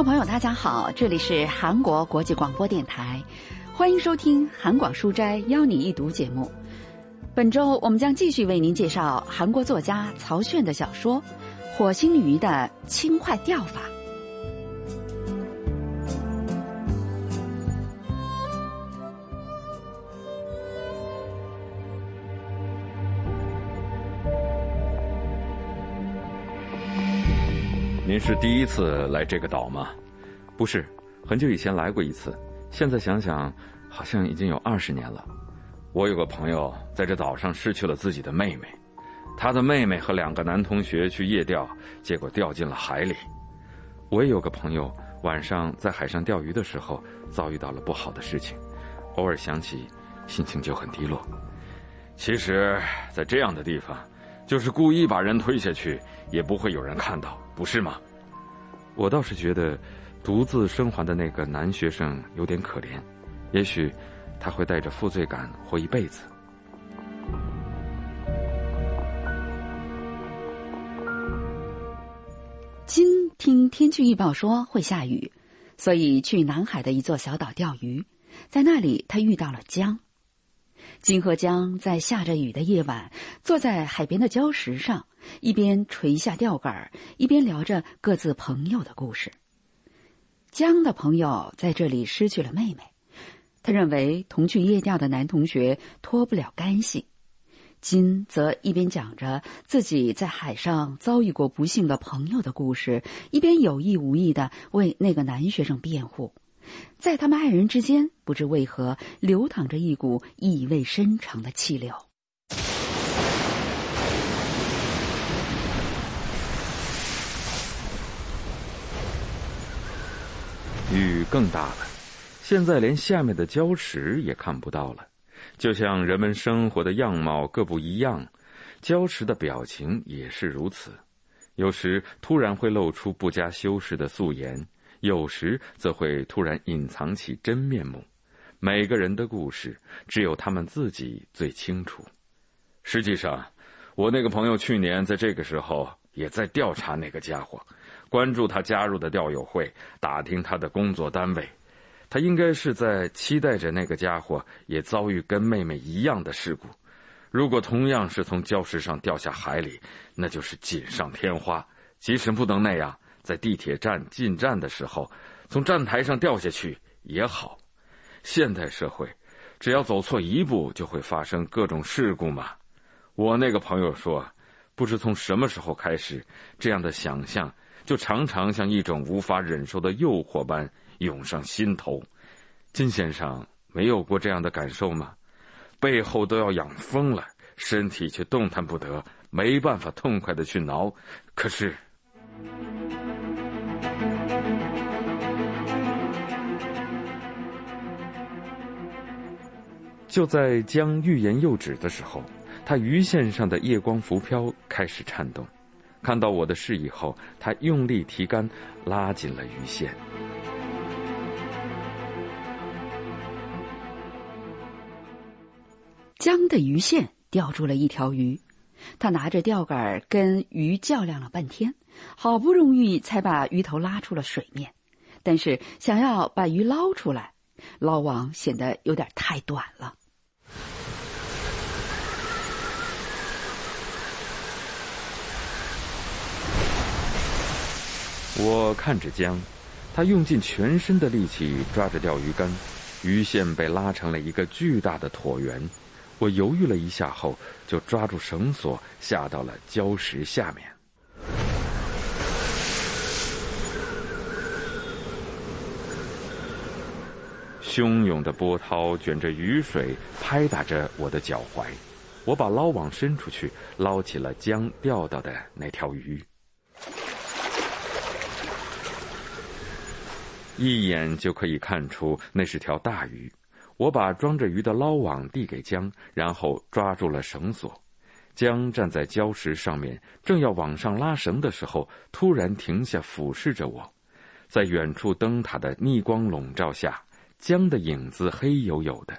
众朋友，大家好，这里是韩国国际广播电台，欢迎收听韩广书斋邀你一读节目。本周我们将继续为您介绍韩国作家曹炫的小说《火星鱼的轻快钓法》。您是第一次来这个岛吗？不是，很久以前来过一次，现在想想，好像已经有二十年了。我有个朋友在这岛上失去了自己的妹妹，他的妹妹和两个男同学去夜钓，结果掉进了海里。我也有个朋友晚上在海上钓鱼的时候遭遇到了不好的事情，偶尔想起，心情就很低落。其实，在这样的地方，就是故意把人推下去，也不会有人看到。不是吗？我倒是觉得，独自生还的那个男学生有点可怜，也许他会带着负罪感活一辈子。金听天气预报说会下雨，所以去南海的一座小岛钓鱼，在那里他遇到了江。金和江在下着雨的夜晚，坐在海边的礁石上，一边垂下钓竿，一边聊着各自朋友的故事。江的朋友在这里失去了妹妹，他认为同去夜钓的男同学脱不了干系。金则一边讲着自己在海上遭遇过不幸的朋友的故事，一边有意无意的为那个男学生辩护。在他们爱人之间，不知为何流淌着一股意味深长的气流。雨更大了，现在连下面的礁石也看不到了。就像人们生活的样貌各不一样，礁石的表情也是如此。有时突然会露出不加修饰的素颜。有时则会突然隐藏起真面目，每个人的故事只有他们自己最清楚。实际上，我那个朋友去年在这个时候也在调查那个家伙，关注他加入的钓友会，打听他的工作单位。他应该是在期待着那个家伙也遭遇跟妹妹一样的事故。如果同样是从礁石上掉下海里，那就是锦上添花。即使不能那样。在地铁站进站的时候，从站台上掉下去也好。现代社会，只要走错一步，就会发生各种事故嘛。我那个朋友说，不知从什么时候开始，这样的想象就常常像一种无法忍受的诱惑般涌上心头。金先生没有过这样的感受吗？背后都要养疯了，身体却动弹不得，没办法痛快的去挠。可是。就在江欲言又止的时候，他鱼线上的夜光浮漂开始颤动。看到我的示意后，他用力提竿，拉紧了鱼线。江的鱼线钓住了一条鱼，他拿着钓竿跟鱼较量了半天，好不容易才把鱼头拉出了水面。但是想要把鱼捞出来，捞网显得有点太短了。我看着江，他用尽全身的力气抓着钓鱼竿，鱼线被拉成了一个巨大的椭圆。我犹豫了一下后，就抓住绳索下到了礁石下面。汹涌的波涛卷着雨水拍打着我的脚踝，我把捞网伸出去，捞起了江钓到的那条鱼。一眼就可以看出那是条大鱼，我把装着鱼的捞网递给江，然后抓住了绳索。江站在礁石上面，正要往上拉绳的时候，突然停下，俯视着我。在远处灯塔的逆光笼罩下，江的影子黑黝黝的。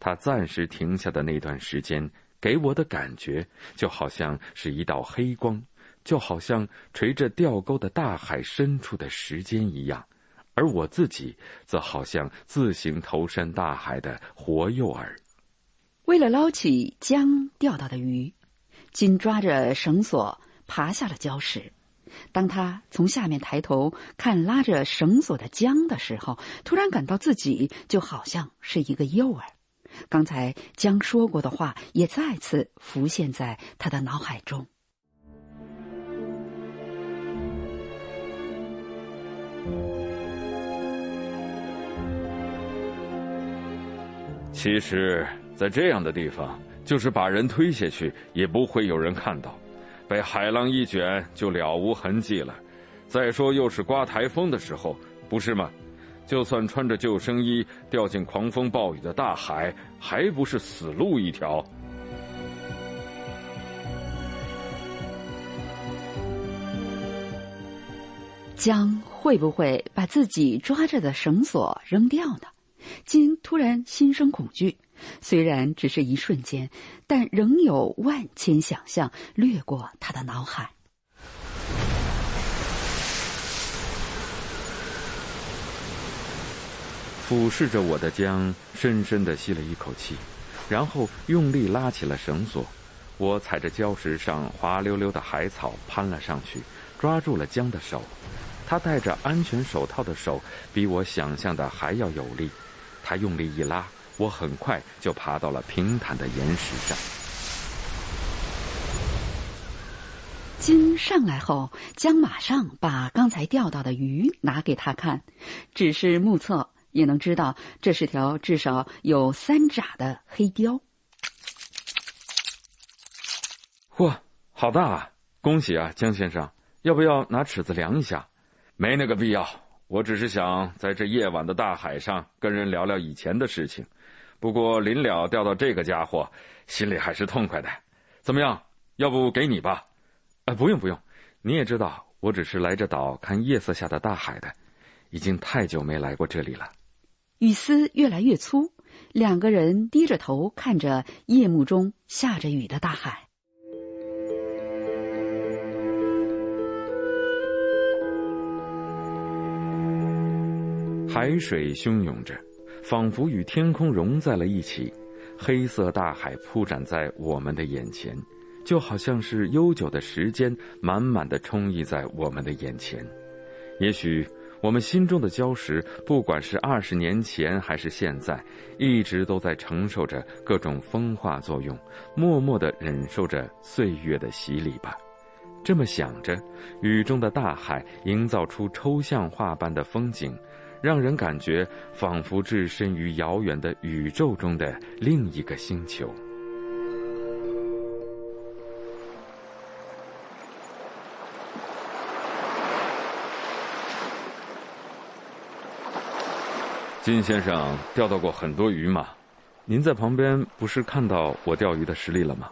他暂时停下的那段时间，给我的感觉就好像是一道黑光，就好像垂着钓钩的大海深处的时间一样。而我自己则好像自行投身大海的活诱饵。为了捞起江钓到的鱼，紧抓着绳索爬下了礁石。当他从下面抬头看拉着绳索的江的时候，突然感到自己就好像是一个诱饵。刚才江说过的话也再次浮现在他的脑海中。其实，在这样的地方，就是把人推下去，也不会有人看到；被海浪一卷，就了无痕迹了。再说，又是刮台风的时候，不是吗？就算穿着救生衣掉进狂风暴雨的大海，还不是死路一条？江会不会把自己抓着的绳索扔掉呢？金突然心生恐惧，虽然只是一瞬间，但仍有万千想象掠过他的脑海。俯视着我的江，深深的吸了一口气，然后用力拉起了绳索。我踩着礁石上滑溜溜的海草攀了上去，抓住了江的手。他戴着安全手套的手比我想象的还要有力。他用力一拉，我很快就爬到了平坦的岩石上。金上来后，江马上把刚才钓到的鱼拿给他看，只是目测也能知道这是条至少有三爪的黑鲷。嚯，好大啊！恭喜啊，江先生！要不要拿尺子量一下？没那个必要。我只是想在这夜晚的大海上跟人聊聊以前的事情，不过临了钓到这个家伙，心里还是痛快的。怎么样？要不给你吧？啊，不用不用，你也知道，我只是来这岛看夜色下的大海的，已经太久没来过这里了。雨丝越来越粗，两个人低着头看着夜幕中下着雨的大海。海水汹涌着，仿佛与天空融在了一起。黑色大海铺展在我们的眼前，就好像是悠久的时间满满的充溢在我们的眼前。也许我们心中的礁石，不管是二十年前还是现在，一直都在承受着各种风化作用，默默的忍受着岁月的洗礼吧。这么想着，雨中的大海营造出抽象画般的风景。让人感觉仿佛置身于遥远的宇宙中的另一个星球。金先生钓到过很多鱼吗？您在旁边不是看到我钓鱼的实力了吗？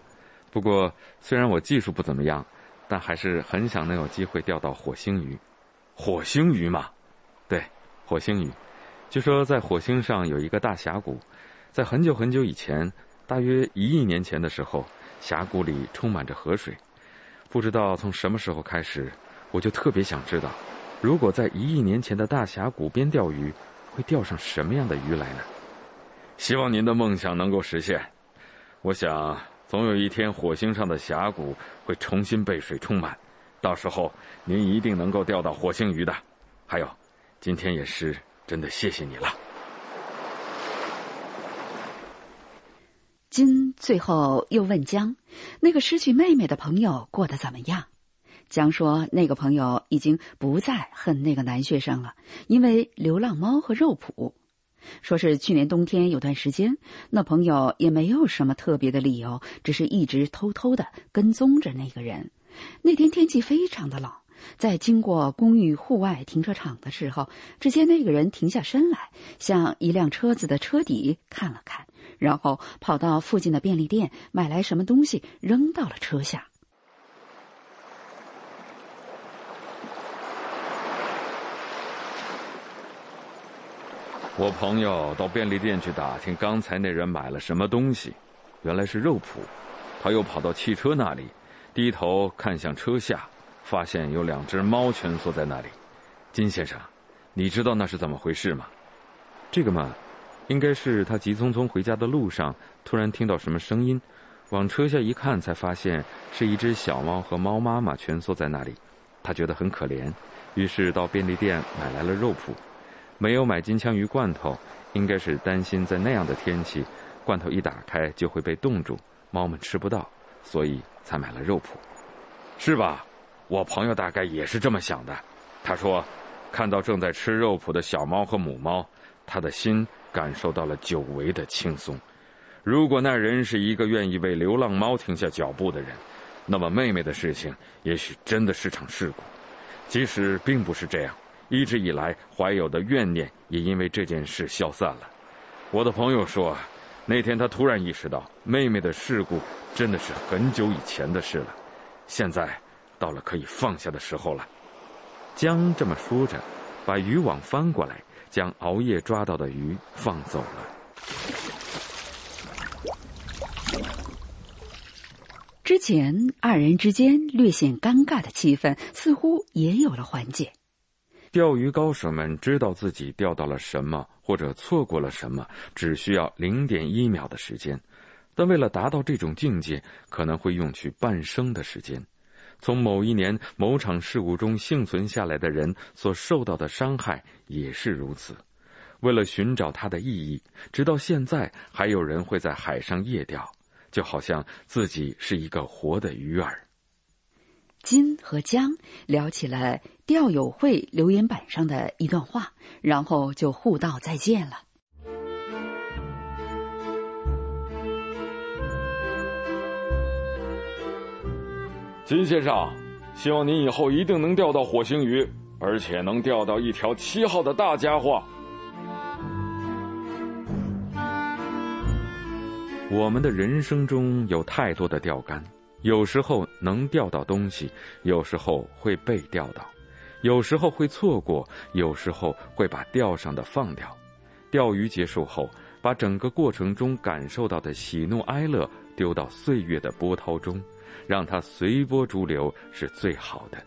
不过虽然我技术不怎么样，但还是很想能有机会钓到火星鱼。火星鱼嘛，对。火星鱼，据说在火星上有一个大峡谷，在很久很久以前，大约一亿年前的时候，峡谷里充满着河水。不知道从什么时候开始，我就特别想知道，如果在一亿年前的大峡谷边钓鱼，会钓上什么样的鱼来呢？希望您的梦想能够实现。我想，总有一天火星上的峡谷会重新被水充满，到时候您一定能够钓到火星鱼的。还有。今天也是真的，谢谢你了。金最后又问江：“那个失去妹妹的朋友过得怎么样？”江说：“那个朋友已经不再恨那个男学生了，因为流浪猫和肉脯。说是去年冬天有段时间，那朋友也没有什么特别的理由，只是一直偷偷的跟踪着那个人。那天天气非常的冷。”在经过公寓户外停车场的时候，只见那个人停下身来，向一辆车子的车底看了看，然后跑到附近的便利店买来什么东西扔到了车下。我朋友到便利店去打听刚才那人买了什么东西，原来是肉脯。他又跑到汽车那里，低头看向车下。发现有两只猫蜷缩在那里，金先生，你知道那是怎么回事吗？这个嘛，应该是他急匆匆回家的路上，突然听到什么声音，往车下一看，才发现是一只小猫和猫妈妈蜷缩在那里。他觉得很可怜，于是到便利店买来了肉脯，没有买金枪鱼罐头，应该是担心在那样的天气，罐头一打开就会被冻住，猫们吃不到，所以才买了肉脯，是吧？我朋友大概也是这么想的。他说，看到正在吃肉脯的小猫和母猫，他的心感受到了久违的轻松。如果那人是一个愿意为流浪猫停下脚步的人。那么妹妹的事情也许真的是场事故，即使并不是这样，一直以来怀有的怨念也因为这件事消散了。我的朋友说，那天他突然意识到，妹妹的事故真的是很久以前的事了，现在到了可以放下的时候了。江这么说着，把渔网翻过来，将熬夜抓到的鱼放走了。之前二人之间略显尴尬的气氛似乎也有了缓解。钓鱼高手们知道自己钓到了什么或者错过了什么，只需要零点一秒的时间，但为了达到这种境界，可能会用去半生的时间。从某一年某场事故中幸存下来的人所受到的伤害也是如此。为了寻找它的意义，直到现在还有人会在海上夜钓。就好像自己是一个活的鱼儿。金和江聊起了钓友会留言板上的一段话，然后就互道再见了。金先生，希望您以后一定能钓到火星鱼，而且能钓到一条七号的大家伙。我们的人生中有太多的钓竿，有时候能钓到东西，有时候会被钓到，有时候会错过，有时候会把钓上的放掉。钓鱼结束后，把整个过程中感受到的喜怒哀乐丢到岁月的波涛中，让它随波逐流是最好的。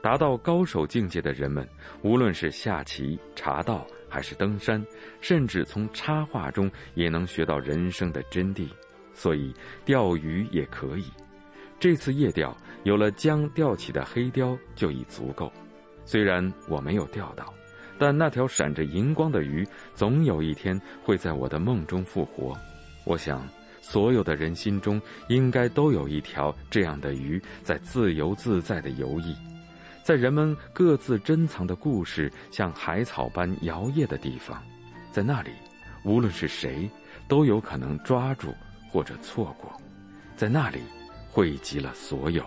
达到高手境界的人们，无论是下棋、茶道。还是登山，甚至从插画中也能学到人生的真谛，所以钓鱼也可以。这次夜钓有了江钓起的黑鲷就已足够。虽然我没有钓到，但那条闪着银光的鱼总有一天会在我的梦中复活。我想，所有的人心中应该都有一条这样的鱼在自由自在的游弋。在人们各自珍藏的故事像海草般摇曳的地方，在那里，无论是谁，都有可能抓住或者错过，在那里，汇集了所有。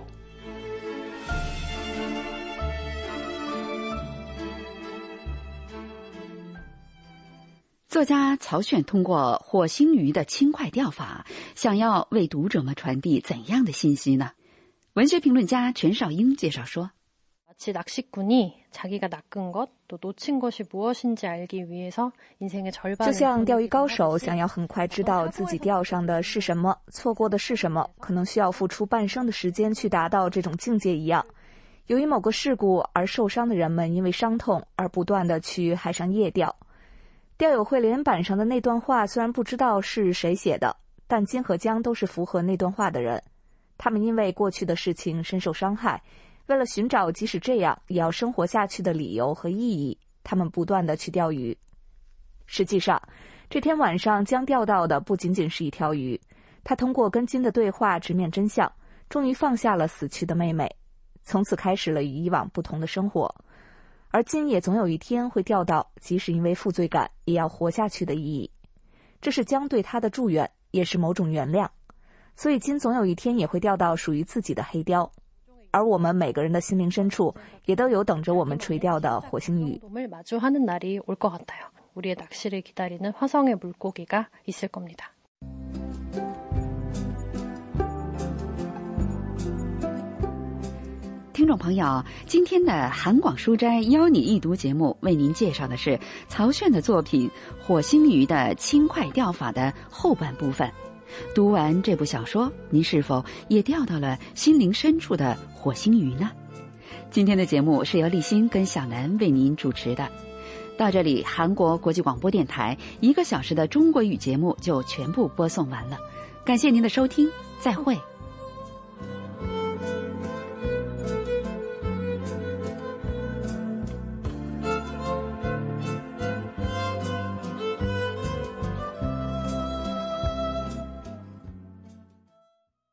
作家曹选通过火星鱼的轻快钓法，想要为读者们传递怎样的信息呢？文学评论家全少英介绍说。就像钓鱼高手想要很快知道自己钓上的是什么，错过的是什么，可能需要付出半生的时间去达到这种境界一样。由于某个事故而受伤的人们，因为伤痛而不断的去海上夜钓。钓友会连板上的那段话，虽然不知道是谁写的，但金和江都是符合那段话的人。他们因为过去的事情深受伤害。为了寻找即使这样也要生活下去的理由和意义，他们不断的去钓鱼。实际上，这天晚上将钓到的不仅仅是一条鱼。他通过跟金的对话直面真相，终于放下了死去的妹妹，从此开始了与以往不同的生活。而金也总有一天会钓到，即使因为负罪感也要活下去的意义。这是将对他的祝愿，也是某种原谅。所以金总有一天也会钓到属于自己的黑雕。而我们每个人的心灵深处，也都有等着我们垂钓的火星鱼。听众朋友，今天的韩广书斋邀你一读节目，为您介绍的是曹炫的作品《火星鱼的轻快钓法》的后半部分。读完这部小说，您是否也钓到了心灵深处的火星鱼呢？今天的节目是由立新跟小南为您主持的。到这里，韩国国际广播电台一个小时的中国语节目就全部播送完了。感谢您的收听，再会。